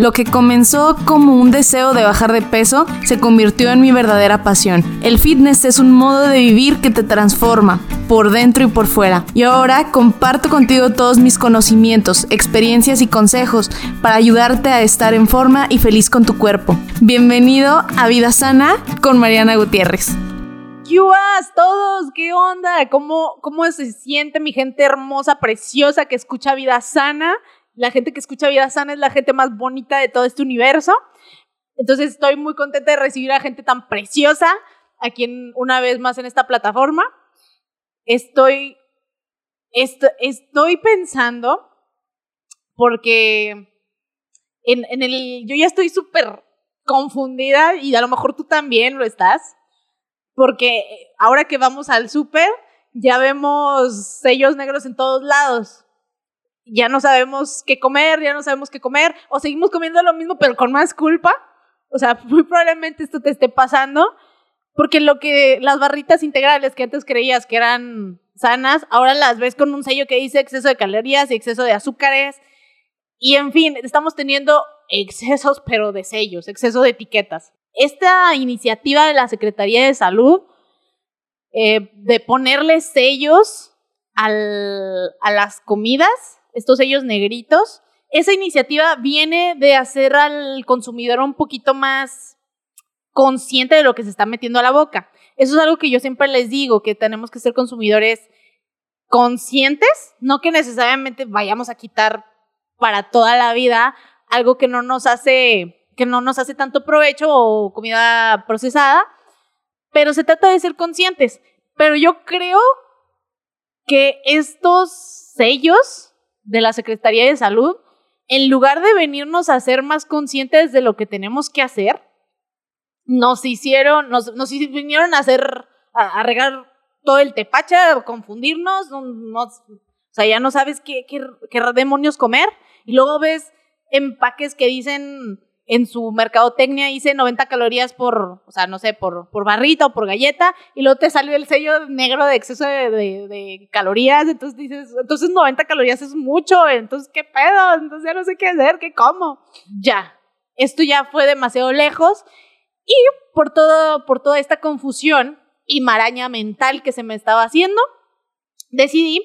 Lo que comenzó como un deseo de bajar de peso se convirtió en mi verdadera pasión. El fitness es un modo de vivir que te transforma, por dentro y por fuera. Y ahora comparto contigo todos mis conocimientos, experiencias y consejos para ayudarte a estar en forma y feliz con tu cuerpo. Bienvenido a Vida Sana con Mariana Gutiérrez. ¿Qué todos? ¿Qué onda? ¿Cómo, ¿Cómo se siente mi gente hermosa, preciosa que escucha Vida Sana? La gente que escucha Vida Sana es la gente más bonita de todo este universo. Entonces estoy muy contenta de recibir a gente tan preciosa aquí en, una vez más en esta plataforma. Estoy, estoy pensando porque en, el, yo ya estoy súper confundida y a lo mejor tú también lo estás, porque ahora que vamos al súper ya vemos sellos negros en todos lados ya no sabemos qué comer, ya no sabemos qué comer, o seguimos comiendo lo mismo pero con más culpa. O sea, muy probablemente esto te esté pasando, porque lo que las barritas integrales que antes creías que eran sanas, ahora las ves con un sello que dice exceso de calorías y exceso de azúcares. Y en fin, estamos teniendo excesos, pero de sellos, exceso de etiquetas. Esta iniciativa de la Secretaría de Salud eh, de ponerle sellos al, a las comidas estos sellos negritos. Esa iniciativa viene de hacer al consumidor un poquito más consciente de lo que se está metiendo a la boca. Eso es algo que yo siempre les digo, que tenemos que ser consumidores conscientes, no que necesariamente vayamos a quitar para toda la vida algo que no nos hace que no nos hace tanto provecho o comida procesada, pero se trata de ser conscientes. Pero yo creo que estos sellos de la Secretaría de Salud, en lugar de venirnos a ser más conscientes de lo que tenemos que hacer, nos hicieron, nos, nos vinieron a hacer, a, regar todo el tepache, a confundirnos, o sea, ya no sabes qué, qué, qué demonios comer, y luego ves empaques que dicen en su mercadotecnia dice 90 calorías por, o sea, no sé, por, por barrita o por galleta, y luego te salió el sello negro de exceso de, de, calorías, entonces dices, entonces 90 calorías es mucho, entonces qué pedo, entonces ya no sé qué hacer, qué como. Ya, esto ya fue demasiado lejos, y por, todo, por toda esta confusión y maraña mental que se me estaba haciendo, decidí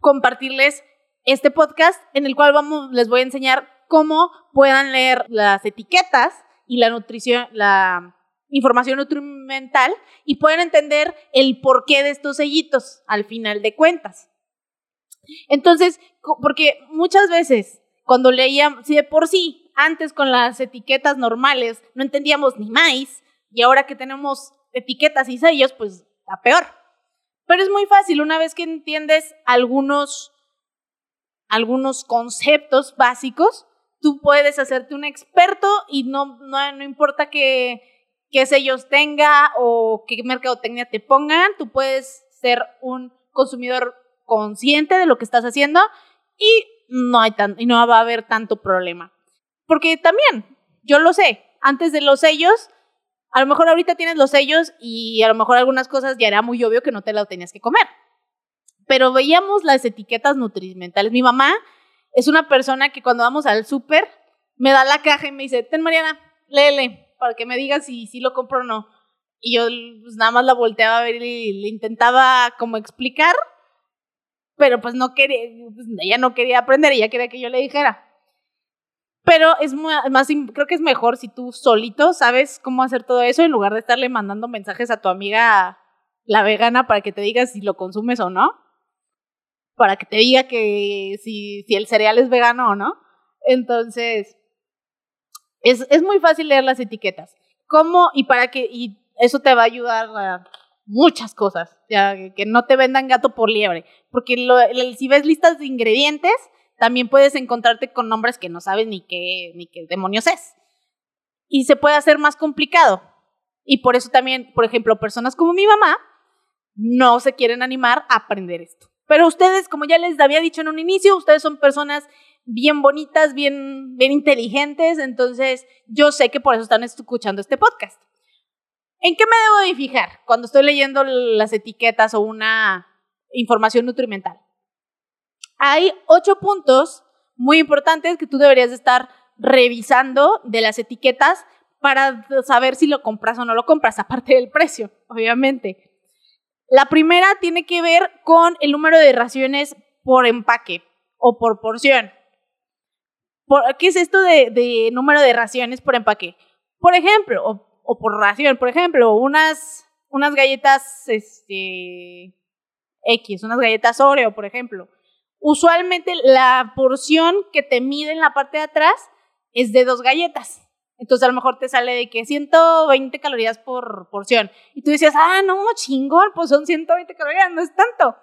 compartirles este podcast en el cual vamos, les voy a enseñar cómo puedan leer las etiquetas y la nutrición, la información nutrimental y pueden entender el porqué de estos sellitos al final de cuentas. Entonces, porque muchas veces cuando leíamos, si de por sí, antes con las etiquetas normales no entendíamos ni más, y ahora que tenemos etiquetas y sellos, pues está peor. Pero es muy fácil, una vez que entiendes algunos, algunos conceptos básicos, tú puedes hacerte un experto y no, no, importa qué, qué sellos tenga o qué mercadotecnia te pongan, tú puedes ser un consumidor consciente de lo que estás haciendo y no, hay tan, y no va a haber tanto problema. Porque también, yo lo sé, antes de los sellos, a lo mejor ahorita tienes los sellos y a lo mejor algunas cosas ya era muy obvio que no te las tenías que comer. Pero veíamos las etiquetas nutrimentales. Mi mamá es una persona que cuando vamos al súper me da la caja y me dice, ten Mariana, léele, para que me digas si, si lo compro o no. Y yo pues, nada más la volteaba a ver y le intentaba como explicar, pero pues no quería, pues, ella no quería aprender, ella quería que yo le dijera. Pero es más, creo que es mejor si tú solito sabes cómo hacer todo eso en lugar de estarle mandando mensajes a tu amiga la vegana para que te diga si lo consumes o no para que te diga que si, si el cereal es vegano o no. Entonces, es, es muy fácil leer las etiquetas. ¿Cómo? Y para que, y eso te va a ayudar a muchas cosas, ya, que no te vendan gato por liebre. Porque si ves listas de ingredientes, también puedes encontrarte con nombres que no sabes ni qué, ni qué demonios es. Y se puede hacer más complicado. Y por eso también, por ejemplo, personas como mi mamá no se quieren animar a aprender esto. Pero ustedes, como ya les había dicho en un inicio, ustedes son personas bien bonitas, bien, bien inteligentes, entonces yo sé que por eso están escuchando este podcast. ¿En qué me debo de fijar cuando estoy leyendo las etiquetas o una información nutrimental? Hay ocho puntos muy importantes que tú deberías de estar revisando de las etiquetas para saber si lo compras o no lo compras, aparte del precio, obviamente. La primera tiene que ver con el número de raciones por empaque o por porción. ¿Qué es esto de, número de raciones por empaque? Por ejemplo, o, por ración, por ejemplo, unas, unas galletas este, X, unas galletas Oreo, por ejemplo. Usualmente la porción que te mide en la parte de atrás es de dos galletas. Entonces a lo mejor te sale de que 120 calorías por porción. Y tú decías, ah, no, chingón, pues son 120 calorías, no es tanto.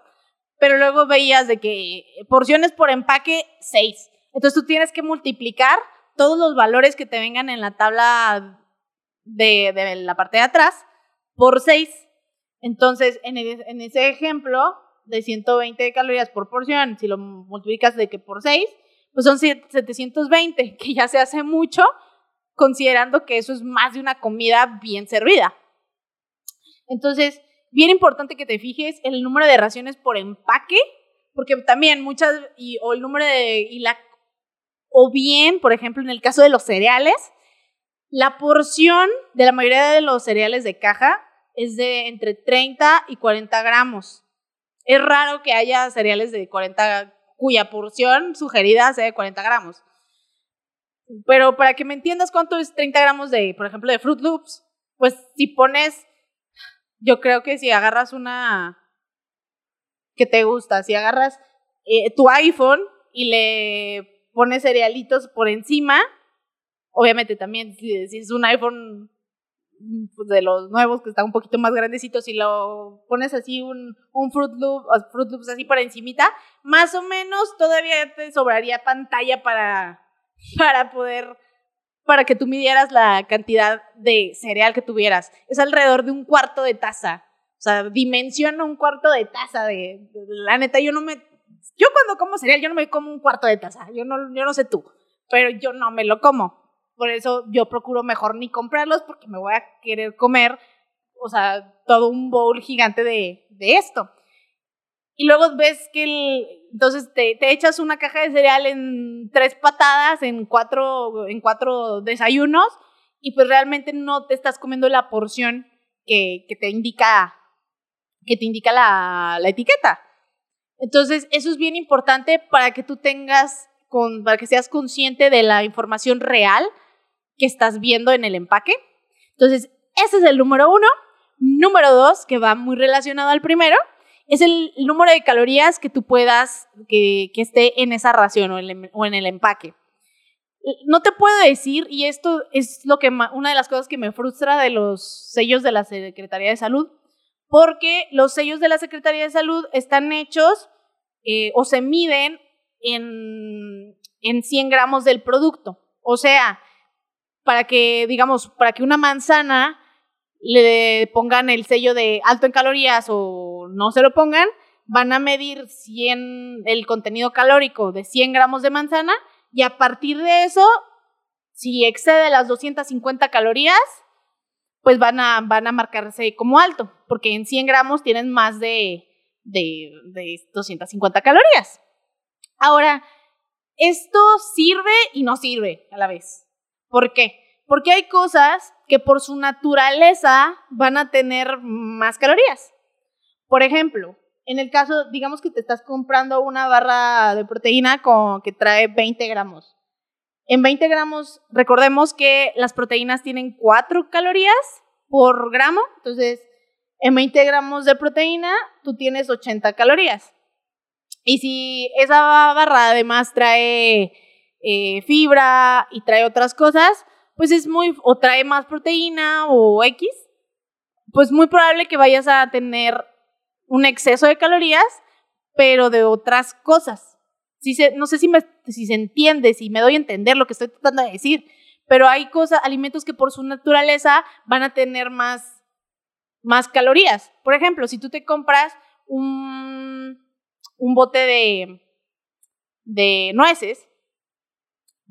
Pero luego veías de que porciones por empaque, 6. Entonces tú tienes que multiplicar todos los valores que te vengan en la tabla de, de la parte de atrás por 6. Entonces, en, en ese ejemplo de 120 calorías por porción, si lo multiplicas de que por 6, pues son 720, que ya se hace mucho, considerando que eso es más de una comida bien servida. Entonces, bien importante que te fijes en el número de raciones por empaque, porque también muchas, y, o el número de, y la, o bien, por ejemplo, en el caso de los cereales, la porción de la mayoría de los cereales de caja es de entre 30 y 40 gramos. Es raro que haya cereales de 40, cuya porción sugerida sea de 40 gramos. Pero para que me entiendas cuánto es 30 gramos de, por ejemplo, de Fruit Loops, pues si pones, yo creo que si agarras una que te gusta, si agarras eh, tu iPhone y le pones cerealitos por encima, obviamente también si, es un iPhone pues, de los nuevos que está un poquito más grandecito, si lo pones así un, un Fruit, Loop, Fruit Loops así por encimita, más o menos todavía te sobraría pantalla para para poder, para que tú midieras la cantidad de cereal que tuvieras. Es alrededor de un cuarto de taza. O sea, dimensiona un cuarto de taza de, la neta, yo no me, yo cuando como cereal, yo no me como un cuarto de taza. Yo no, yo no sé tú, pero yo no me lo como. Por eso yo procuro mejor ni comprarlos porque me voy a querer comer, o sea, todo un bowl gigante de, de esto. Y luego ves que el, entonces te, te, echas una caja de cereal en tres patadas, en cuatro, en cuatro desayunos, y pues realmente no te estás comiendo la porción que, que te indica, que te indica la, la, etiqueta. Entonces, eso es bien importante para que tú tengas, con, para que seas consciente de la información real que estás viendo en el empaque. Entonces, ese es el número uno. Número dos, que va muy relacionado al primero, es el número de calorías que tú puedas, que, esté en esa ración o en, o en, el empaque. No te puedo decir, y esto es lo que una de las cosas que me frustra de los sellos de la Secretaría de Salud, porque los sellos de la Secretaría de Salud están hechos eh, o se miden en, en 100 gramos del producto. O sea, para que, digamos, para que una manzana le pongan el sello de alto en calorías o no se lo pongan, van a medir 100, el contenido calórico de 100 gramos de manzana y a partir de eso, si excede las 250 calorías, pues van a, van a marcarse como alto, porque en 100 gramos tienen más de, de, de 250 calorías. Ahora, esto sirve y no sirve a la vez. ¿Por qué? Porque hay cosas que por su naturaleza van a tener más calorías. Por ejemplo, en el caso, digamos que te estás comprando una barra de proteína que trae 20 gramos. En 20 gramos, recordemos que las proteínas tienen 4 calorías por gramo, entonces en 20 gramos de proteína tú tienes 80 calorías. Y si esa barra además trae eh, fibra y trae otras cosas, pues es muy, o trae más proteína o X, pues muy probable que vayas a tener un exceso de calorías, pero de otras cosas. Si se, no sé si, se entiende, si me doy a entender lo que estoy tratando de decir, pero hay cosas, alimentos que por su naturaleza van a tener más, más calorías. Por ejemplo, si tú te compras un, un bote de, de nueces,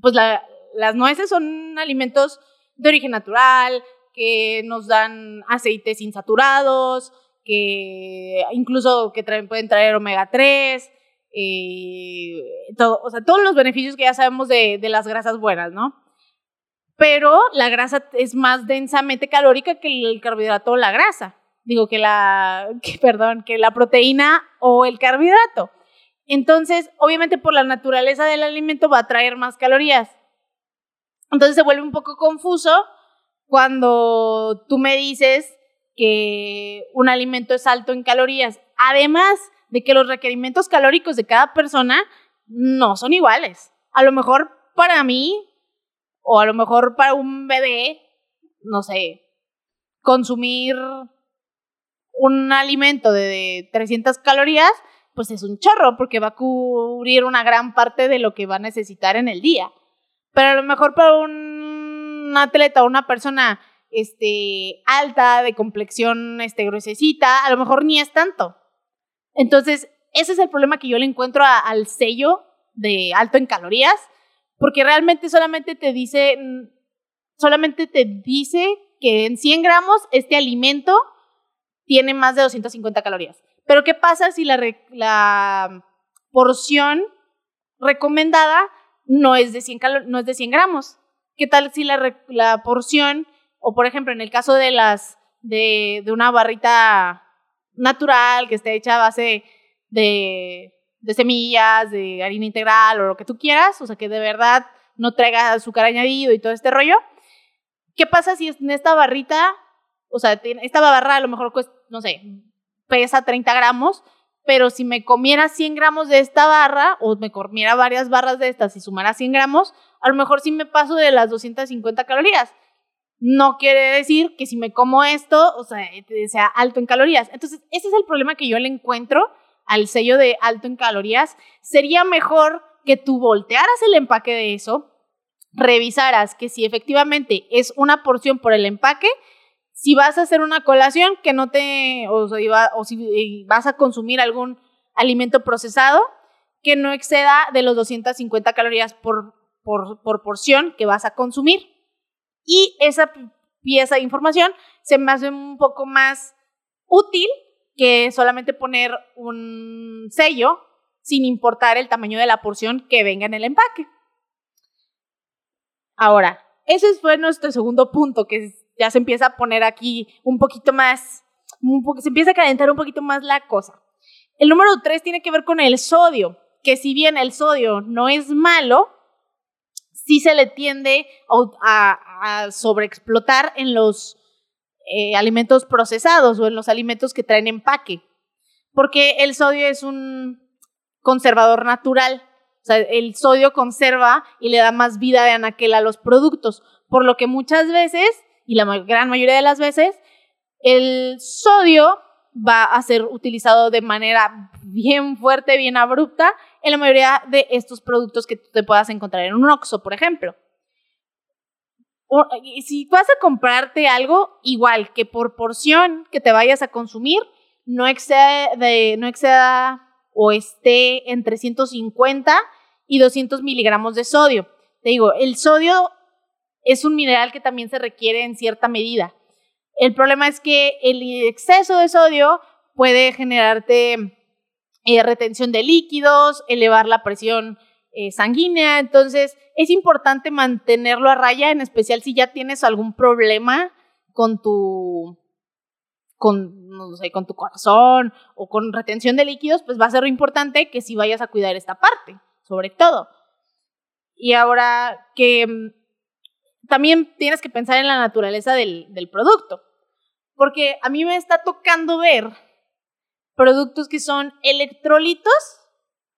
pues la, las nueces son alimentos de origen natural, que nos dan aceites insaturados, que incluso que pueden traer omega 3, eh, todo, o sea, todos los beneficios que ya sabemos de, las grasas buenas, ¿no? pero la grasa es más densamente calórica que el carbohidrato o la grasa. Digo que la, perdón, que la proteína o el carbohidrato. Entonces, obviamente por la naturaleza del alimento va a traer más calorías. Entonces se vuelve un poco confuso cuando tú me dices que un alimento es alto en calorías. Además de que los requerimientos calóricos de cada persona no son iguales. A lo mejor para mí o a lo mejor para un bebé, no sé, consumir un alimento de 300 calorías, pues es un chorro porque va a cubrir una gran parte de lo que va a necesitar en el día. Pero a lo mejor para un atleta o una persona este, alta, de complexión este, gruesecita, a lo mejor ni es tanto. Entonces, ese es el problema que yo le encuentro al sello de alto en calorías, porque realmente solamente te dice, solamente te dice que en 100 gramos este alimento tiene más de 250 calorías. Pero ¿qué pasa si la porción recomendada no es de 100, no es de 100 gramos? ¿Qué tal si la, la porción, o por ejemplo en el caso de las de, de una barrita natural que esté hecha a base de, de semillas, de harina integral o lo que tú quieras, o sea que de verdad no traiga azúcar añadido y todo este rollo. ¿Qué pasa si en esta barrita, o sea, esta barra a lo mejor no sé, pesa 30 gramos, pero si me comiera 100 gramos de esta barra, o me comiera varias barras de estas y sumara 100 gramos, a lo mejor sí me paso de las 250 calorías. No quiere decir que si me como esto, o sea, sea alto en calorías. Entonces, ese es el problema que yo le encuentro al sello de alto en calorías. Sería mejor que tú voltearas el empaque de eso, revisaras que si efectivamente es una porción por el empaque si vas a hacer una colación que no te, o, si vas a consumir algún alimento procesado que no exceda de los 250 calorías por, por, porción que vas a consumir. Y esa pieza de información se me hace un poco más útil que solamente poner un sello sin importar el tamaño de la porción que venga en el empaque. Ahora, ese fue nuestro segundo punto, que es ya se empieza a poner aquí un poquito más, se empieza a calentar un poquito más la cosa. El número tres tiene que ver con el sodio, que si bien el sodio no es malo, sí se le tiende a, sobreexplotar en los eh, alimentos procesados o en los alimentos que traen empaque, porque el sodio es un conservador natural. O sea, el sodio conserva y le da más vida de anaquel a los productos, por lo que muchas veces y la gran mayoría de las veces, el sodio va a ser utilizado de manera bien fuerte, bien abrupta en la mayoría de estos productos que te puedas encontrar en un Oxxo, por ejemplo. si vas a comprarte algo, igual que por porción que te vayas a consumir, no exceda, de, no exceda o esté entre 150 y 200 miligramos de sodio. Te digo, el sodio es un mineral que también se requiere en cierta medida. El problema es que el exceso de sodio puede generarte eh, retención de líquidos, elevar la presión eh, sanguínea, entonces es importante mantenerlo a raya, en especial si ya tienes algún problema con tu con, no sé, con tu corazón o con retención de líquidos, pues va a ser importante que si vayas a cuidar esta parte, sobre todo. Y ahora que también tienes que pensar en la naturaleza del, producto. Porque a mí me está tocando ver productos que son electrolitos,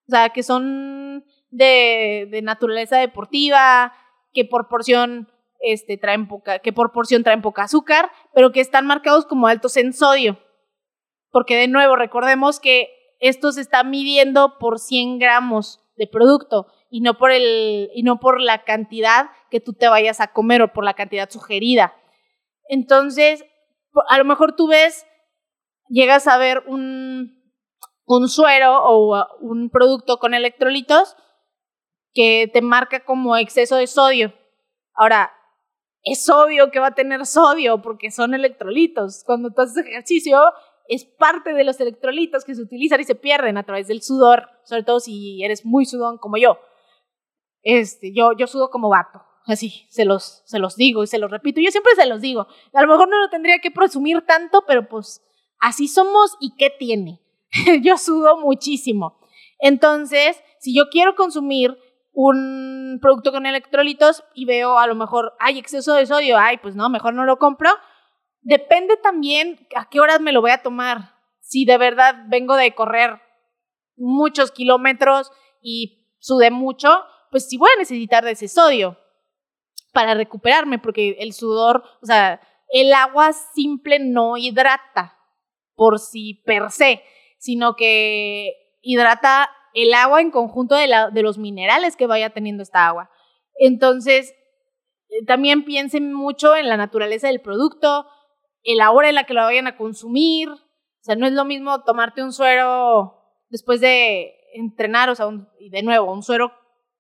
o sea, que son de, naturaleza deportiva, que por porción este, traen poca, que por porción traen poca azúcar, pero que están marcados como altos en sodio. Porque de nuevo, recordemos que esto se está midiendo por 100 gramos de producto y no por el y no por la cantidad que tú te vayas a comer o por la cantidad sugerida. Entonces, a lo mejor tú ves llegas a ver un un suero o un producto con electrolitos que te marca como exceso de sodio. Ahora, es obvio que va a tener sodio porque son electrolitos. Cuando tú haces ejercicio, es parte de los electrolitos que se utilizan y se pierden a través del sudor, sobre todo si eres muy sudón como yo. Este, yo, yo sudo como vato. Así, se los, se los digo y se los repito. Yo siempre se los digo. A lo mejor no lo tendría que presumir tanto, pero pues así somos y ¿qué tiene? yo sudo muchísimo. Entonces, si yo quiero consumir un producto con electrolitos y veo a lo mejor, hay exceso de sodio, ay, pues no, mejor no lo compro. Depende también a qué horas me lo voy a tomar. Si de verdad vengo de correr muchos kilómetros y sudé mucho, pues sí voy a necesitar de ese sodio para recuperarme, porque el sudor, o sea, el agua simple no hidrata por sí per se, sino que hidrata el agua en conjunto de, la, de los minerales que vaya teniendo esta agua. Entonces, eh, también piensen mucho en la naturaleza del producto, en la hora en la que lo vayan a consumir. O sea, no es lo mismo tomarte un suero después de entrenar, o sea, y de nuevo, un suero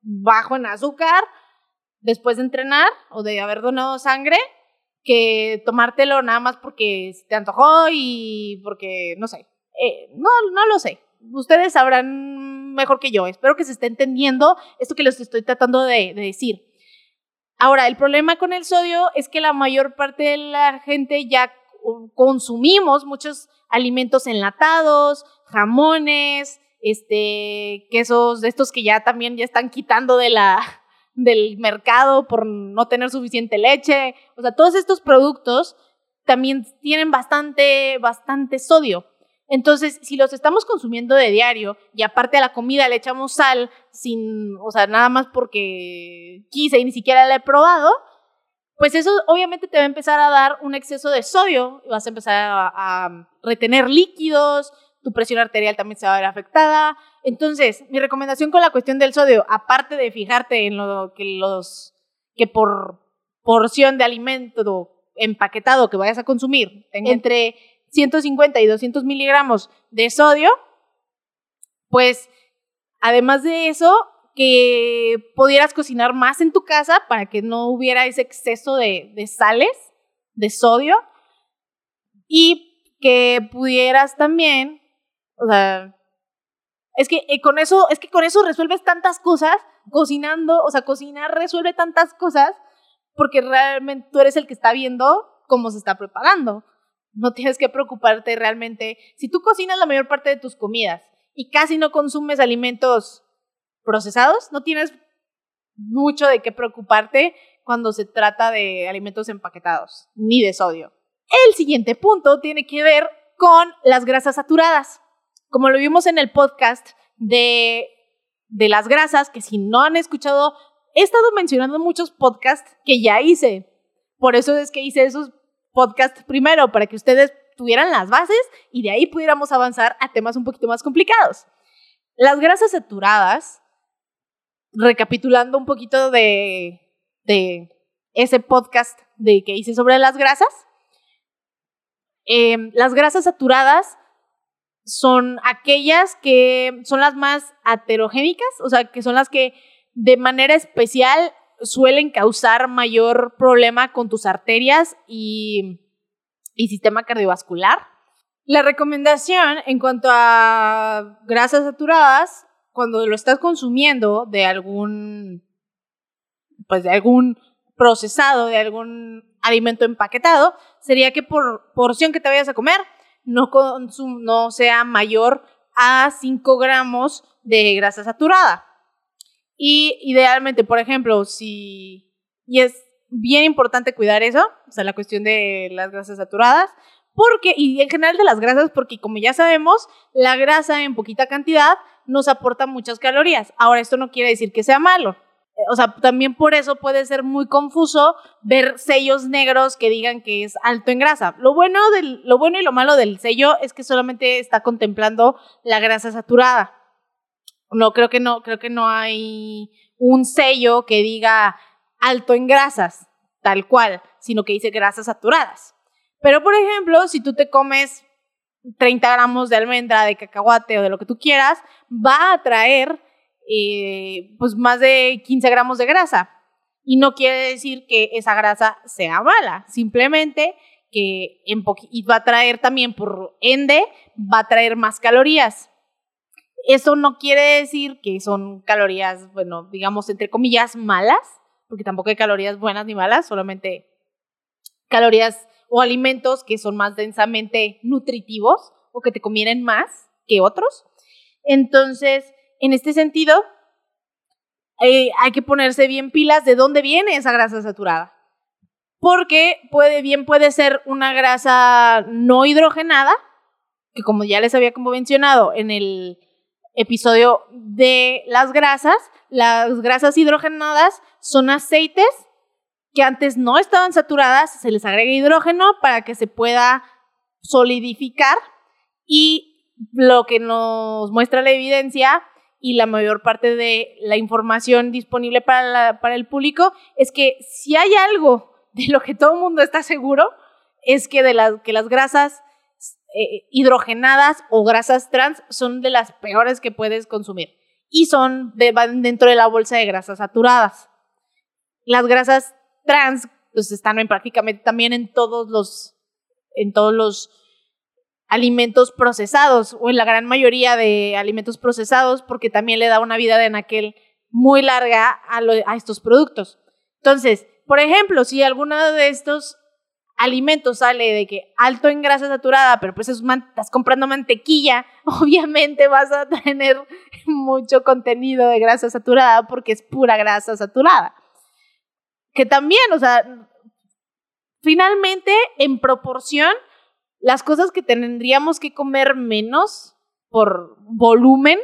bajo en azúcar después de entrenar o de haber donado sangre que tomártelo nada más porque te antojó y porque, no sé, eh, no, no lo sé. Ustedes sabrán mejor que yo. Espero que se esté entendiendo esto que les estoy tratando de, de decir. Ahora, el problema con el sodio es que la mayor parte de la gente ya consumimos muchos alimentos enlatados, jamones, este, quesos de estos que ya también ya están quitando de la, del mercado por no tener suficiente leche. O sea, todos estos productos también tienen bastante, bastante sodio. Entonces, si los estamos consumiendo de diario y aparte a la comida le echamos sal sin, o sea, nada más porque quise y ni siquiera la he probado, pues eso obviamente te va a empezar a dar un exceso de sodio, vas a empezar a retener líquidos, tu presión arterial también se va a ver afectada. Entonces, mi recomendación con la cuestión del sodio, aparte de fijarte en lo que los que por porción de alimento empaquetado que vayas a consumir tenga entre 150 y 200 miligramos de sodio, pues además de eso, que pudieras cocinar más en tu casa para que no hubiera ese exceso de, de sales, de sodio, y que pudieras también o sea, es que eh, con eso, es que con eso resuelves tantas cosas, cocinando, o sea, cocinar resuelve tantas cosas porque realmente tú eres el que está viendo cómo se está preparando. No tienes que preocuparte realmente. Si tú cocinas la mayor parte de tus comidas y casi no consumes alimentos procesados, no tienes mucho de qué preocuparte cuando se trata de alimentos empaquetados, ni de sodio. El siguiente punto tiene que ver con las grasas saturadas como lo vimos en el podcast de, de las grasas, que si no han escuchado, he estado mencionando muchos podcasts que ya hice. Por eso es que hice esos podcasts primero, para que ustedes tuvieran las bases y de ahí pudiéramos avanzar a temas un poquito más complicados. Las grasas saturadas, recapitulando un poquito de, de ese podcast de que hice sobre las grasas, eh, las grasas saturadas son aquellas que son las más aterogénicas, o sea, que son las que de manera especial suelen causar mayor problema con tus arterias y, y sistema cardiovascular. La recomendación en cuanto a grasas saturadas, cuando lo estás consumiendo de algún, pues de algún procesado, de algún alimento empaquetado, sería que por porción que te vayas a comer, no, no sea mayor a 5 gramos de grasa saturada. Y idealmente, por ejemplo, si, y es bien importante cuidar eso, o sea, la cuestión de las grasas saturadas, porque, y en general de las grasas, porque como ya sabemos, la grasa en poquita cantidad nos aporta muchas calorías. Ahora, esto no quiere decir que sea malo o sea, también por eso puede ser muy confuso ver sellos negros que digan que es alto en grasa. Lo bueno, del, lo bueno y lo malo del sello es que solamente está contemplando la grasa saturada. No, creo que no, creo que no hay un sello que diga alto en grasas, tal cual, sino que dice grasas saturadas. Pero, por ejemplo, si tú te comes 30 gramos de almendra, de cacahuate o de lo que tú quieras, va a traer eh, pues más de 15 gramos de grasa. Y no quiere decir que esa grasa sea mala, simplemente que y va a traer también por ende, va a traer más calorías. Eso no quiere decir que son calorías, bueno, digamos, entre comillas, malas, porque tampoco hay calorías buenas ni malas, solamente calorías o alimentos que son más densamente nutritivos o que te convienen más que otros. Entonces, en este sentido, eh, hay que ponerse bien pilas de dónde viene esa grasa saturada. Porque puede, bien puede ser una grasa no hidrogenada, que como ya les había mencionado en el episodio de las grasas, las grasas hidrogenadas son aceites que antes no estaban saturadas, se les agrega hidrógeno para que se pueda solidificar y lo que nos muestra la evidencia y la mayor parte de la información disponible para, el público es que si hay algo de lo que todo el mundo está seguro, es que, de las, que las grasas eh, hidrogenadas o grasas trans son de las peores que puedes consumir y son van dentro de la bolsa de grasas saturadas. Las grasas trans pues están en prácticamente también en todos los en todos los alimentos procesados o en la gran mayoría de alimentos procesados porque también le da una vida de aquel muy larga a, a estos productos. Entonces, por ejemplo, si alguno de estos alimentos sale de que alto en grasa saturada, pero pues estás comprando mantequilla, obviamente vas a tener mucho contenido de grasa saturada porque es pura grasa saturada. Que también, o sea, finalmente en proporción las cosas que tendríamos que comer menos por volumen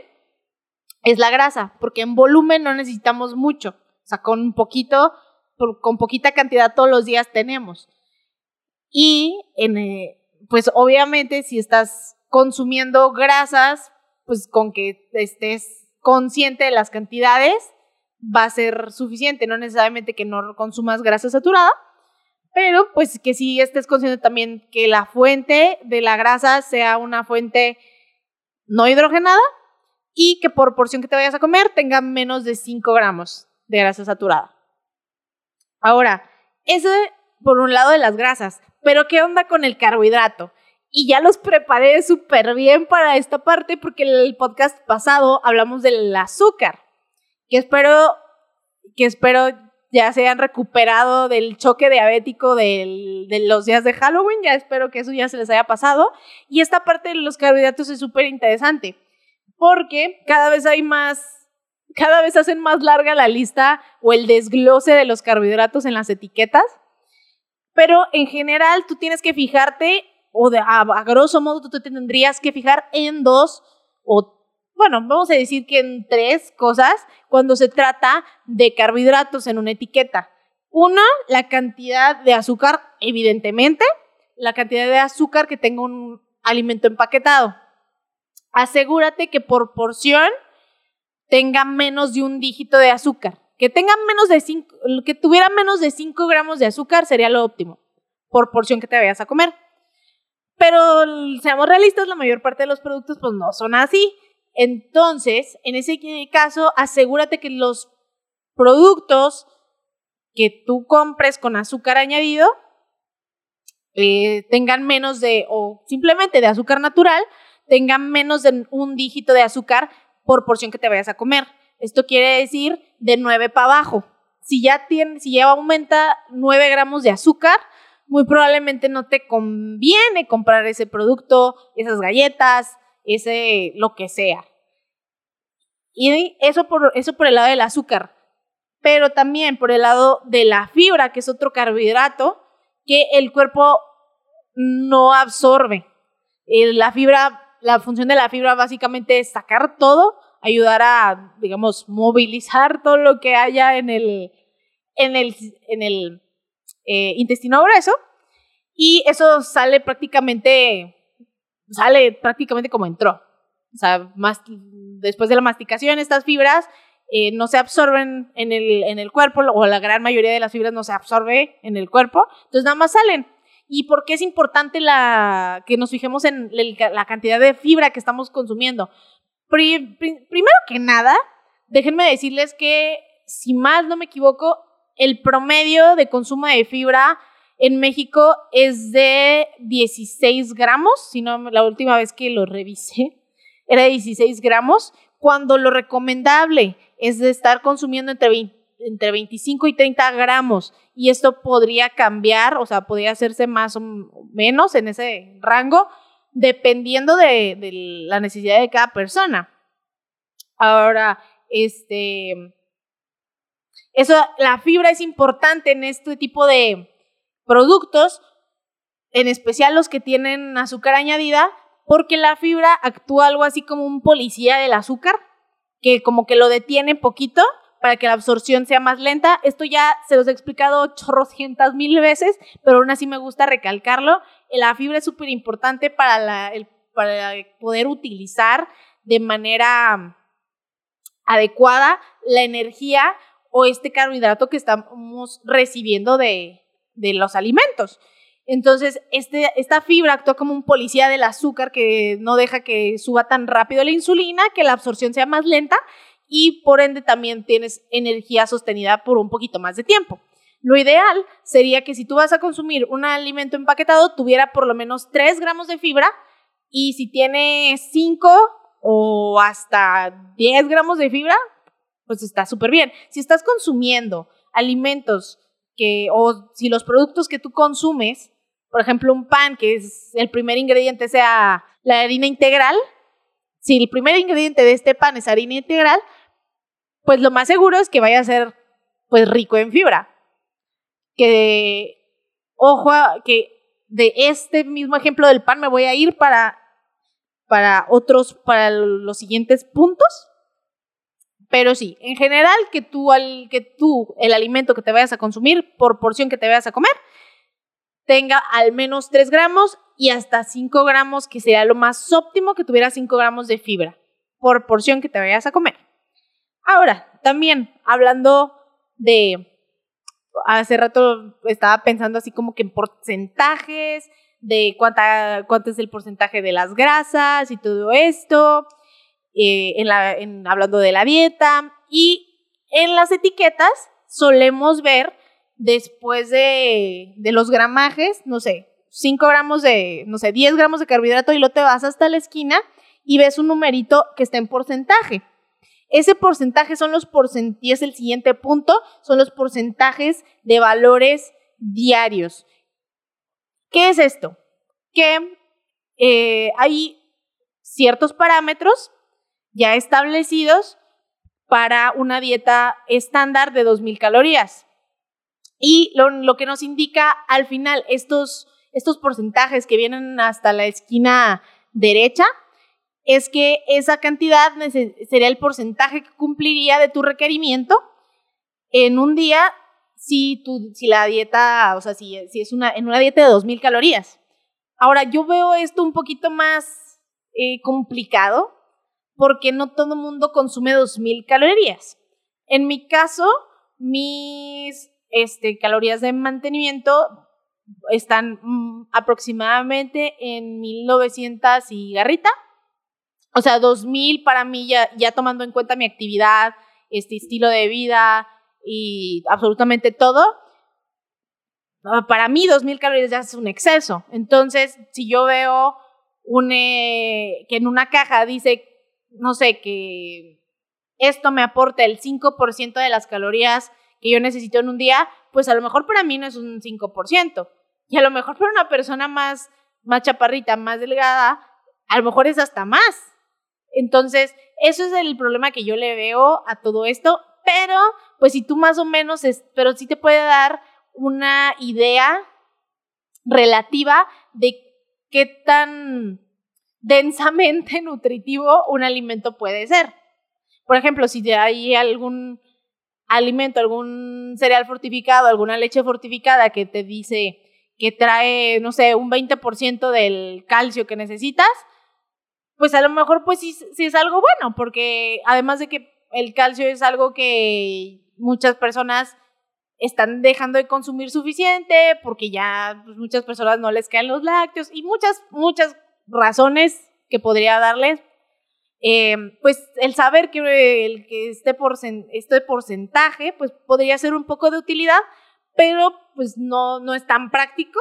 es la grasa, porque en volumen no necesitamos mucho. O sea, con poquito, con poquita cantidad todos los días tenemos. Y eh, pues obviamente si estás consumiendo grasas, pues con que estés consciente de las cantidades va a ser suficiente, no necesariamente que no consumas grasa saturada, pero pues que sí estés consciente también que la fuente de la grasa sea una fuente no hidrogenada y que por porción que te vayas a comer tenga menos de 5 gramos de grasa saturada. Ahora, eso por un lado de las grasas, pero ¿qué onda con el carbohidrato? Y ya los preparé súper bien para esta parte porque el podcast pasado hablamos del azúcar, que espero, que espero ya se hayan recuperado del choque diabético de los días de Halloween, ya espero que eso ya se les haya pasado. Y esta parte de los carbohidratos es súper interesante, porque cada vez hay más, cada vez hacen más larga la lista o el desglose de los carbohidratos en las etiquetas, pero en general tú tienes que fijarte, o de, a, a grosso modo tú te tendrías que fijar en dos o bueno, vamos a decir que en tres cosas cuando se trata de carbohidratos en una etiqueta. Una, la cantidad de azúcar, evidentemente, la cantidad de azúcar que tenga un alimento empaquetado. Asegúrate que por porción tenga menos de un dígito de azúcar. Que tenga menos de cinco, que tuviera menos de 5 gramos de azúcar sería lo óptimo, por porción que te vayas a comer. Pero seamos realistas, la mayor parte de los productos pues no son así. Entonces, en ese caso, asegúrate que los productos que tú compres con azúcar añadido eh, tengan menos de, o simplemente de azúcar natural, tengan menos de un dígito de azúcar por porción que te vayas a comer. Esto quiere decir de 9 para abajo. Si ya, tiene, si ya aumenta 9 gramos de azúcar, muy probablemente no te conviene comprar ese producto, esas galletas, ese lo que sea. Y eso por, eso por el lado del azúcar, pero también por el lado de la fibra, que es otro carbohidrato que el cuerpo no absorbe. La fibra, la función de la fibra básicamente es sacar todo, ayudar a, digamos, movilizar todo lo que haya en el, en el, en el eh, intestino grueso y eso sale prácticamente, sale prácticamente como entró. O sea, más, después de la masticación, estas fibras eh, no se absorben en el, en el cuerpo, o la gran mayoría de las fibras no se absorbe en el cuerpo, entonces nada más salen. ¿Y por qué es importante la, que nos fijemos en la cantidad de fibra que estamos consumiendo? primero que nada, déjenme decirles que, si más no me equivoco, el promedio de consumo de fibra en México es de 16 gramos, si no, la última vez que lo revisé era de 16 gramos, cuando lo recomendable es de estar consumiendo entre entre 25 y 30 gramos y esto podría cambiar, o sea, podría hacerse más o menos en ese rango dependiendo de, de la necesidad de cada persona. Ahora, este, eso, la fibra es importante en este tipo de productos, en especial los que tienen azúcar añadida, porque la fibra actúa algo así como un policía del azúcar, que como que lo detiene poquito para que la absorción sea más lenta. Esto ya se los he explicado chorrocientas mil veces, pero aún así me gusta recalcarlo. La fibra es súper importante para, poder utilizar de manera adecuada la energía o este carbohidrato que estamos recibiendo de, de los alimentos. Entonces, este, esta fibra actúa como un policía del azúcar que no deja que suba tan rápido la insulina, que la absorción sea más lenta y por ende también tienes energía sostenida por un poquito más de tiempo. Lo ideal sería que si tú vas a consumir un alimento empaquetado, tuviera por lo menos 3 gramos de fibra y si tiene 5 o hasta 10 gramos de fibra, pues está súper bien. Si estás consumiendo alimentos o si los productos que tú consumes, por ejemplo, un pan, que es el primer ingrediente sea la harina integral, si el primer ingrediente de este pan es harina integral, pues lo más seguro es que vaya a ser pues rico en fibra. Que, ojo, que de este mismo ejemplo del pan me voy a ir para, para otros, para los siguientes puntos. Pero sí, en general, que tú, el alimento que te vayas a consumir, por porción que te vayas a comer, tenga al menos 3 gramos y hasta 5 gramos, que sería lo más óptimo que tuviera 5 gramos de fibra por porción que te vayas a comer. Ahora, también hablando de, hace rato estaba pensando así como que en porcentajes, de cuánta, cuánto es el porcentaje de las grasas y todo esto. Eh, hablando de la dieta y en las etiquetas solemos ver después de, los gramajes, no sé, 5 gramos de, no sé, 10 gramos de carbohidrato y lo te vas hasta la esquina y ves un numerito que está en porcentaje. Ese porcentaje son los porcentajes, el siguiente punto, son los porcentajes de valores diarios. ¿Qué es esto? Que eh, hay ciertos parámetros ya establecidos para una dieta estándar de 2.000 calorías. Y lo, que nos indica al final estos, estos porcentajes que vienen hasta la esquina derecha es que esa cantidad sería el porcentaje que cumpliría de tu requerimiento en un día si, tu, si la dieta, o sea, si, si es una, en una dieta de 2.000 calorías. Ahora, yo veo esto un poquito más eh, complicado porque no todo mundo consume 2.000 calorías. En mi caso, mis este, calorías de mantenimiento están mm, aproximadamente en 1900 y garrita. O sea, 2000 para mí ya, tomando en cuenta mi actividad, este estilo de vida y absolutamente todo. Ah, para mí 2000 calorías ya es un exceso. Entonces, si yo veo eh, que en una caja dice no sé, que esto me aporta el 5% de las calorías que yo necesito en un día, pues a lo mejor para mí no es un 5%. Y a lo mejor para una persona más, más chaparrita, más delgada, a lo mejor es hasta más. Entonces, eso es el problema que yo le veo a todo esto, pero pues si tú más o menos, es, pero sí te puede dar una idea relativa de qué tan densamente nutritivo un alimento puede ser. Por ejemplo, si hay algún alimento, algún cereal fortificado, alguna leche fortificada que te dice que trae, no sé, un 20% del calcio que necesitas, pues a lo mejor pues sí, es algo bueno, porque además de que el calcio es algo que muchas personas están dejando de consumir suficiente porque ya pues, muchas personas no les caen los lácteos y muchas, muchas razones que podría darles, eh, pues el saber que, este, este porcentaje pues podría ser un poco de utilidad, pero pues no, no es tan práctico,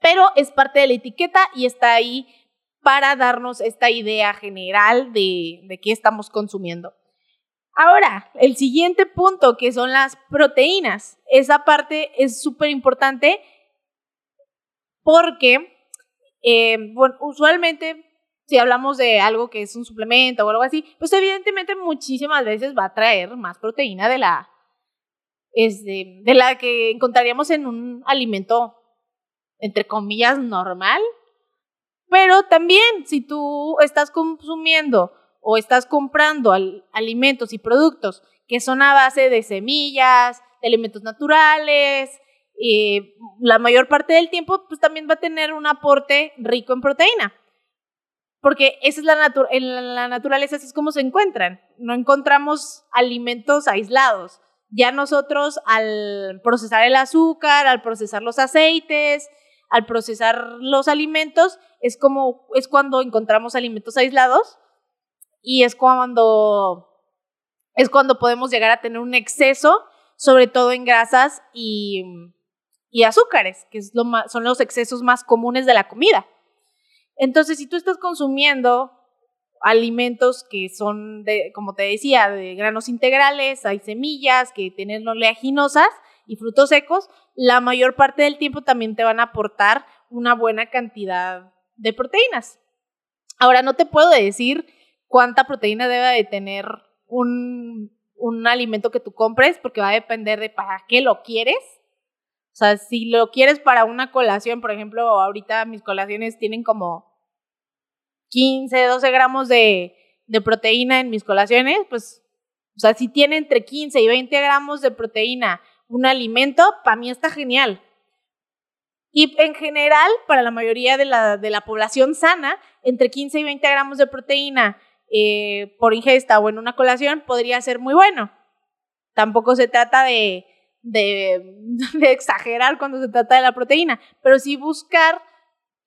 pero es parte de la etiqueta y está ahí para darnos esta idea general de, de qué estamos consumiendo. Ahora, el siguiente punto, que son las proteínas. Esa parte es súper importante porque, eh, bueno, usualmente si hablamos de algo que es un suplemento o algo así, pues evidentemente muchísimas veces va a traer más proteína de la, este, de la que encontraríamos en un alimento, entre comillas, normal. Pero también si tú estás consumiendo o estás comprando alimentos y productos que son a base de semillas, de alimentos naturales, la mayor parte del tiempo pues también va a tener un aporte rico en proteína porque esa es la, en la naturaleza, es como se encuentran. No encontramos alimentos aislados. Ya nosotros al procesar el azúcar, al procesar los aceites, al procesar los alimentos, es como es cuando encontramos alimentos aislados y es cuando es cuando podemos llegar a tener un exceso, sobre todo en grasas y, y azúcares, que es lo son los excesos más comunes de la comida. Entonces, si tú estás consumiendo alimentos que son, de, como te decía, de granos integrales, hay semillas que tienen oleaginosas y frutos secos, la mayor parte del tiempo también te van a aportar una buena cantidad de proteínas. Ahora, no te puedo decir cuánta proteína debe de tener un, un alimento que tú compres, porque va a depender de para qué lo quieres. O sea, si lo quieres para una colación, por ejemplo, ahorita mis colaciones tienen como 15, 12 gramos de, proteína en mis colaciones, pues, o sea, si tiene entre 15 y 20 gramos de proteína un alimento, para mí está genial. Y en general, para la mayoría de la, población sana, entre 15 y 20 gramos de proteína eh, por ingesta o en una colación podría ser muy bueno. Tampoco se trata de, de, exagerar cuando se trata de la proteína, pero sí buscar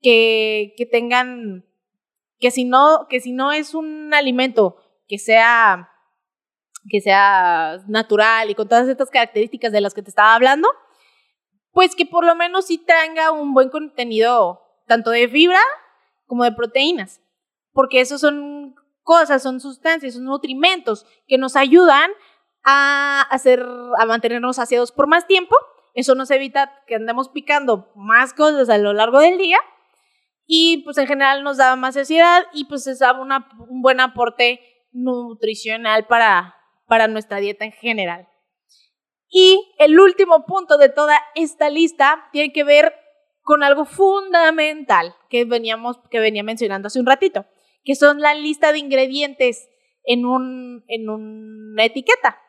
que, que tengan que si no, que si no es un alimento que sea, que sea natural y con todas estas características de las que te estaba hablando, pues que por lo menos sí tenga un buen contenido tanto de fibra como de proteínas, porque esos son cosas, son sustancias, son nutrimentos que nos ayudan a hacer, a mantenernos saciados por más tiempo. Eso nos evita que andemos picando más cosas a lo largo del día y pues en general nos daba más saciedad y pues es una, un buen aporte nutricional para, para nuestra dieta en general. Y el último punto de toda esta lista tiene que ver con algo fundamental que veníamos que venía mencionando hace un ratito, que son la lista de ingredientes en un en una etiqueta.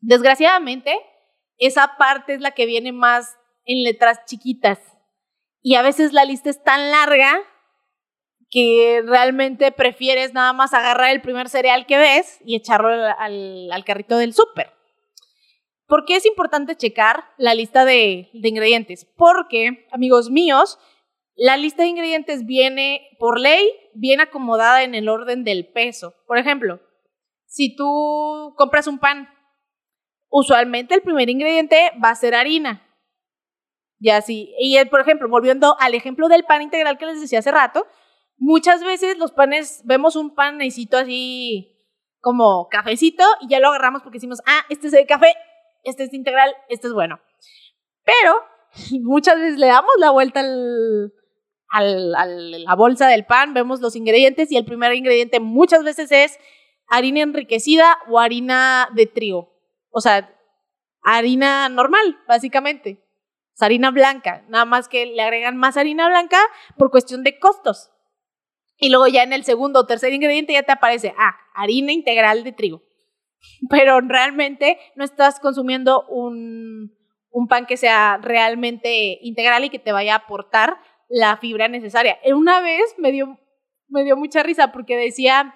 Desgraciadamente, esa parte es la que viene más en letras chiquitas y a veces la lista es tan larga que realmente prefieres nada más agarrar el primer cereal que ves y echarlo al, carrito del súper. ¿Por qué es importante checar la lista de, de ingredientes? Porque, amigos míos, la lista de ingredientes viene por ley, bien acomodada en el orden del peso. Por ejemplo, si tú compras un pan, usualmente el primer ingrediente va a ser harina. Ya sí. Y por ejemplo, volviendo al ejemplo del pan integral que les decía hace rato, muchas veces los panes, vemos un panecito así como cafecito y ya lo agarramos porque decimos, ah, este es de café, este es integral, este es bueno. Pero muchas veces le damos la vuelta al, al, a la bolsa del pan, vemos los ingredientes y el primer ingrediente muchas veces es harina enriquecida o harina de trigo. O sea, harina normal, básicamente harina blanca, nada más que le agregan más harina blanca por cuestión de costos. Y luego ya en el segundo o tercer ingrediente ya te aparece, ah, harina integral de trigo. Pero realmente no estás consumiendo un, un pan que sea realmente integral y que te vaya a aportar la fibra necesaria. Una vez me dio, me dio mucha risa porque decía,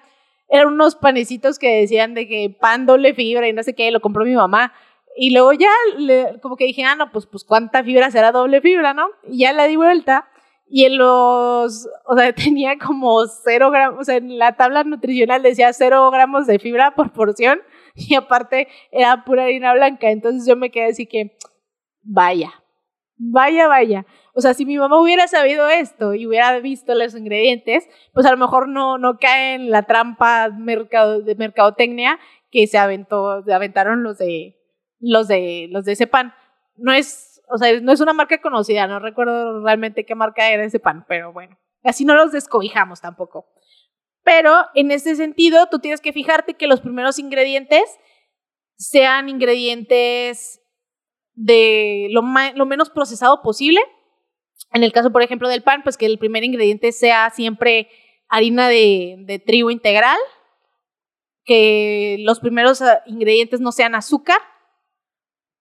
eran unos panecitos que decían de que pan doble fibra y no sé qué, lo compró mi mamá. Y luego ya, como que dije, ah, no, pues, pues cuánta fibra será doble fibra, ¿no? Y ya la di vuelta y en los, o sea, tenía como cero gramos, o sea, en la tabla nutricional decía cero gramos de fibra por porción y aparte era pura harina blanca. Entonces yo me quedé así que, vaya, vaya, vaya. O sea, si mi mamá hubiera sabido esto y hubiera visto los ingredientes, pues a lo mejor no, no cae en la trampa mercado, de mercadotecnia que se aventó, aventaron los de los de los de ese pan. No es, o sea, no es una marca conocida, no recuerdo realmente qué marca era ese pan, pero bueno, así no los descobijamos tampoco. Pero en ese sentido, tú tienes que fijarte que los primeros ingredientes sean ingredientes de lo, menos procesado posible. En el caso, por ejemplo, del pan, pues que el primer ingrediente sea siempre harina de, de trigo integral, que los primeros ah, ingredientes no sean azúcar,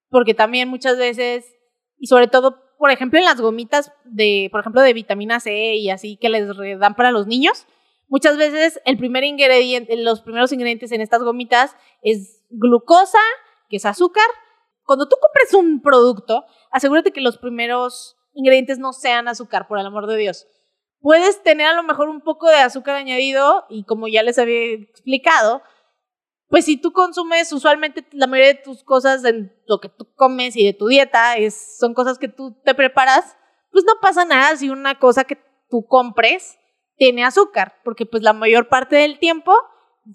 porque también muchas veces, y sobre todo, por ejemplo, en las gomitas de, por ejemplo, de vitamina C y así que les dan para los niños, muchas veces el primer ingrediente, los primeros ingredientes en estas gomitas es glucosa, que es azúcar. Cuando tú compres un producto, asegúrate que los primeros ingredientes no sean azúcar, por el amor de Dios. Puedes tener a lo mejor un poco de azúcar añadido y como ya les había explicado, pues si tú consumes usualmente la mayoría de tus cosas, en lo que tú comes y de tu dieta, es, son cosas que tú te preparas, pues no pasa nada si una cosa que tú compres tiene azúcar, porque pues la mayor parte del tiempo,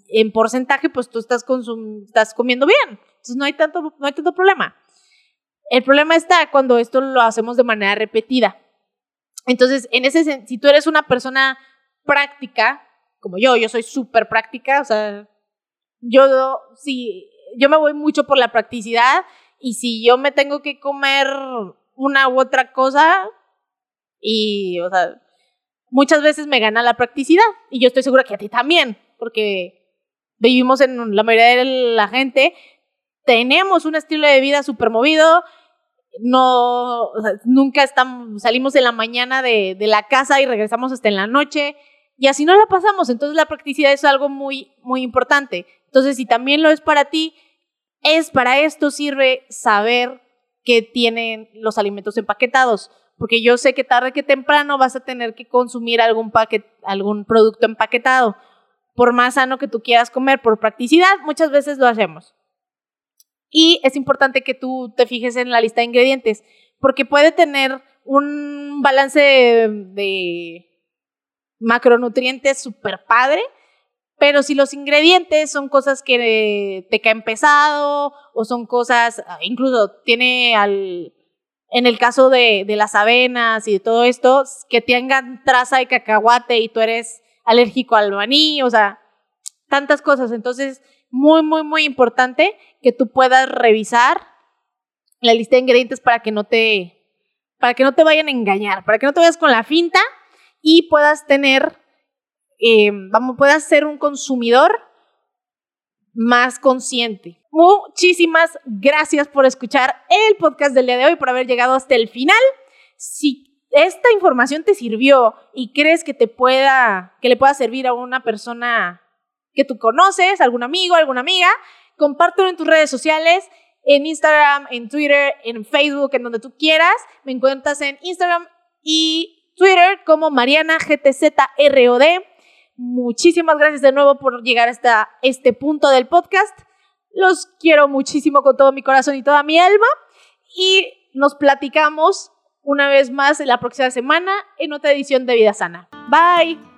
en porcentaje, pues tú estás, estás comiendo bien. Entonces no hay, tanto, no hay tanto problema. El problema está cuando esto lo hacemos de manera repetida. Entonces, en ese si tú eres una persona práctica, como yo, yo soy súper práctica, o sea, yo, si, yo me voy mucho por la practicidad y si yo me tengo que comer una u otra cosa y, o sea, muchas veces me gana la practicidad y yo estoy segura que a ti también, porque vivimos en la mayoría de la gente, tenemos un estilo de vida súper movido, no, o sea, nunca estamos, salimos en la mañana de, de la casa y regresamos hasta en la noche y así no la pasamos, entonces la practicidad es algo muy, muy importante. Entonces, si también lo es para ti, es para esto sirve saber que tienen los alimentos empaquetados, porque yo sé que tarde que temprano vas a tener que consumir algún paquet, algún producto empaquetado. Por más sano que tú quieras comer, por practicidad, muchas veces lo hacemos. Y es importante que tú te fijes en la lista de ingredientes, porque puede tener un balance de, macronutrientes súper padre, pero si los ingredientes son cosas que te caen pesado o son cosas, ah, incluso tiene al, en el caso de, de las avenas y de todo esto, que tengan traza de cacahuate y tú eres alérgico al maní, o sea, tantas cosas. Entonces, muy, muy, muy importante que tú puedas revisar la lista de ingredientes para que no te, para que no te vayan a engañar, para que no te vayas con la finta y puedas tener eh, vamos, puedas ser un consumidor más consciente. Muchísimas gracias por escuchar el podcast del día de hoy, por haber llegado hasta el final. Si esta información te sirvió y crees que te pueda, que le pueda servir a una persona que tú conoces, algún amigo, alguna amiga, compártelo en tus redes sociales, en Instagram, en Twitter, en Facebook, en donde tú quieras. Me encuentras en Instagram y Twitter como Mariana GTZROD. Muchísimas gracias de nuevo por llegar hasta este punto del podcast. Los quiero muchísimo con todo mi corazón y toda mi alma. Y nos platicamos una vez más la próxima semana en otra edición de Vida Sana. Bye.